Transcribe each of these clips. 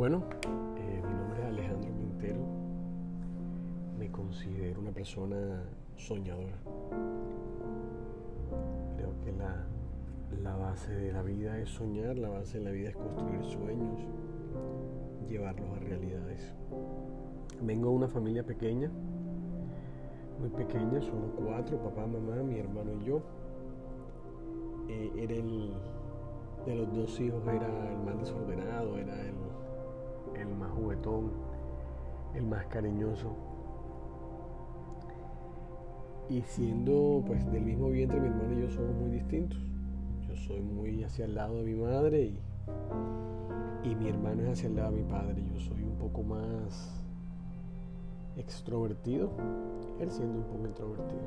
Bueno, eh, mi nombre es Alejandro Quintero. Me considero una persona soñadora. Creo que la, la base de la vida es soñar, la base de la vida es construir sueños, llevarlos a realidades. Vengo de una familia pequeña, muy pequeña, solo cuatro, papá, mamá, mi hermano y yo. Eh, era el, de los dos hijos era el más desordenado, era el, el más cariñoso. Y siendo pues del mismo vientre, mi hermano y yo somos muy distintos. Yo soy muy hacia el lado de mi madre y, y mi hermano es hacia el lado de mi padre. Yo soy un poco más extrovertido, él siendo un poco introvertido.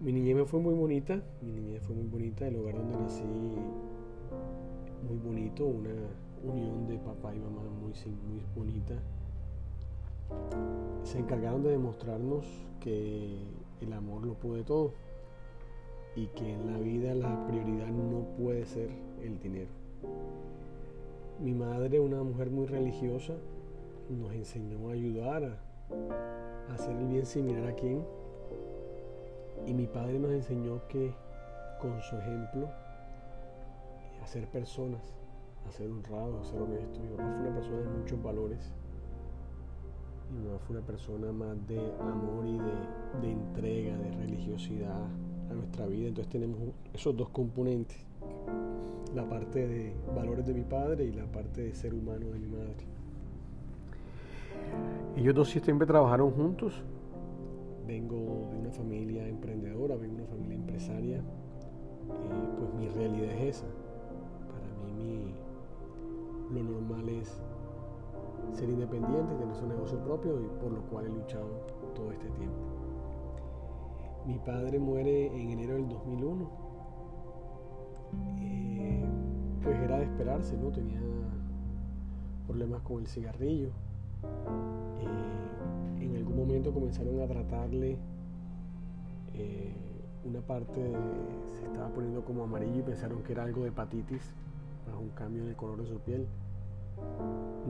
Mi niñez me fue muy bonita, mi niñez fue muy bonita, el hogar donde nací muy bonito, una unión de papá y mamá muy, muy bonita. Se encargaron de demostrarnos que el amor lo puede todo y que en la vida la prioridad no puede ser el dinero. Mi madre, una mujer muy religiosa, nos enseñó a ayudar a, hacer el bien sin mirar a quién. Y mi padre nos enseñó que con su ejemplo, hacer personas a ser honrado, a ser honesto. Mi papá fue una persona de muchos valores. Mi mamá fue una persona más de amor y de, de entrega, de religiosidad a nuestra vida. Entonces tenemos esos dos componentes. La parte de valores de mi padre y la parte de ser humano de mi madre. Ellos dos siempre trabajaron juntos. Vengo de una familia emprendedora, vengo de una familia empresaria. Eh, pues mi realidad es esa. Para mí mi, lo normal es ser independiente, tener su negocio propio y por lo cual he luchado todo este tiempo. Mi padre muere en enero del 2001. Eh, pues era de esperarse, ¿no? Tenía problemas con el cigarrillo. Eh, en algún momento comenzaron a tratarle eh, una parte se estaba poniendo como amarillo y pensaron que era algo de hepatitis un cambio en el color de su piel.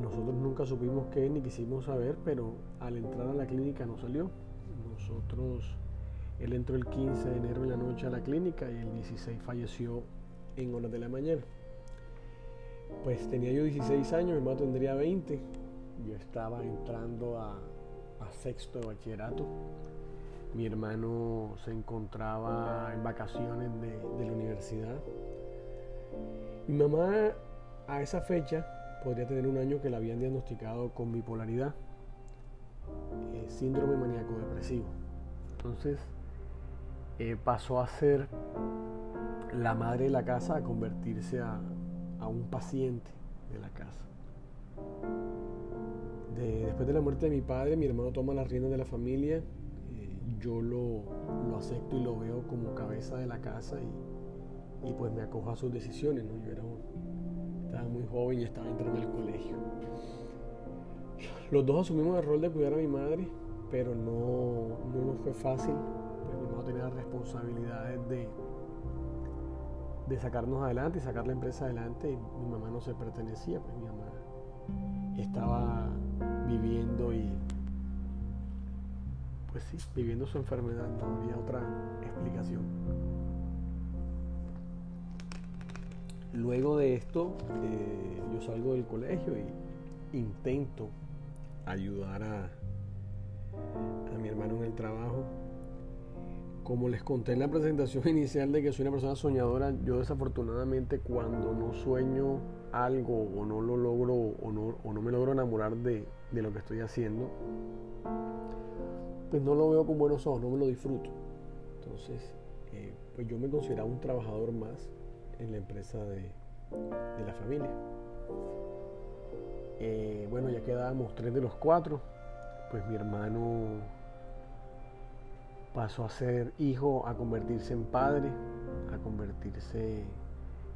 Nosotros nunca supimos qué ni quisimos saber, pero al entrar a la clínica no salió. Nosotros, él entró el 15 de enero en la noche a la clínica y el 16 falleció en horas de la mañana. Pues tenía yo 16 años, mi hermano tendría 20. Yo estaba entrando a, sexto de bachillerato. Mi hermano se encontraba en vacaciones de la universidad mi mamá a esa fecha podría tener un año que la habían diagnosticado con bipolaridad, eh, síndrome maníaco depresivo. Entonces eh, pasó a ser la madre de la casa a convertirse a, un paciente de la casa. después de la muerte de mi padre, mi hermano toma las riendas de la familia. Eh, yo lo, acepto y lo veo como cabeza de la casa y pues me acojo a sus decisiones, ¿no? Yo era estaba muy joven y estaba entrando al colegio. Los dos asumimos el rol de cuidar a mi madre, pero no, no nos fue fácil, pues mi mamá tenía las responsabilidades de, de sacarnos adelante y sacar la empresa adelante. Mi mamá no se pertenecía, pues mi mamá estaba viviendo y pues sí, viviendo su enfermedad, no había otra explicación. Luego de esto, eh, yo salgo del colegio y intento ayudar a, a mi hermano en el trabajo. Como les conté en la presentación inicial de que soy una persona soñadora, yo desafortunadamente cuando no sueño algo o no lo logro o no, o no me logro enamorar de, de, lo que estoy haciendo, pues no lo veo con buenos ojos, no me lo disfruto. Entonces, eh, pues yo me considero un trabajador más en la empresa de, la familia. Eh, bueno, ya quedábamos tres de los cuatro, pues mi hermano pasó a ser hijo, a convertirse en padre, a convertirse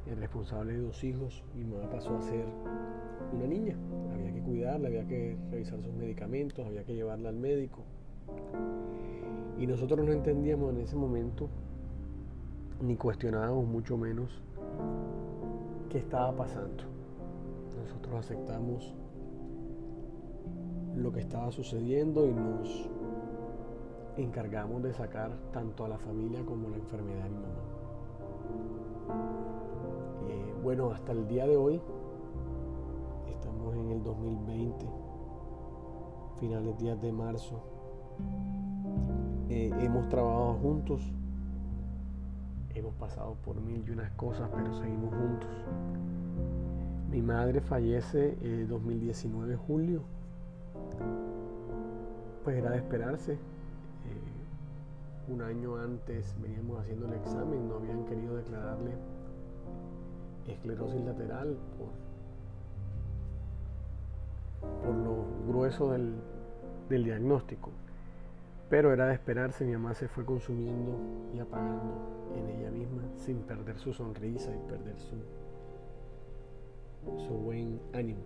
en responsable de dos hijos. Mi mamá pasó a ser una niña. Había que cuidarla, había que revisar sus medicamentos, había que llevarla al médico. Y nosotros no entendíamos en ese momento, ni cuestionábamos mucho menos qué estaba pasando. nosotros aceptamos lo que estaba sucediendo y nos encargamos de sacar tanto a la familia como la enfermedad de mi mamá. Eh, bueno, hasta el día de hoy, estamos en el 2020, finales días de marzo, eh, hemos trabajado juntos, hemos pasado por mil y unas cosas, pero seguimos juntos. Mi madre fallece el 2019 julio, pues era de esperarse, un año antes veníamos haciendo el examen, no habían querido declararle esclerosis lateral por, por lo grueso del, del diagnóstico. Pero era de esperarse, mi mamá se fue consumiendo y apagando en ella misma, sin perder su sonrisa y perder su, su buen ánimo.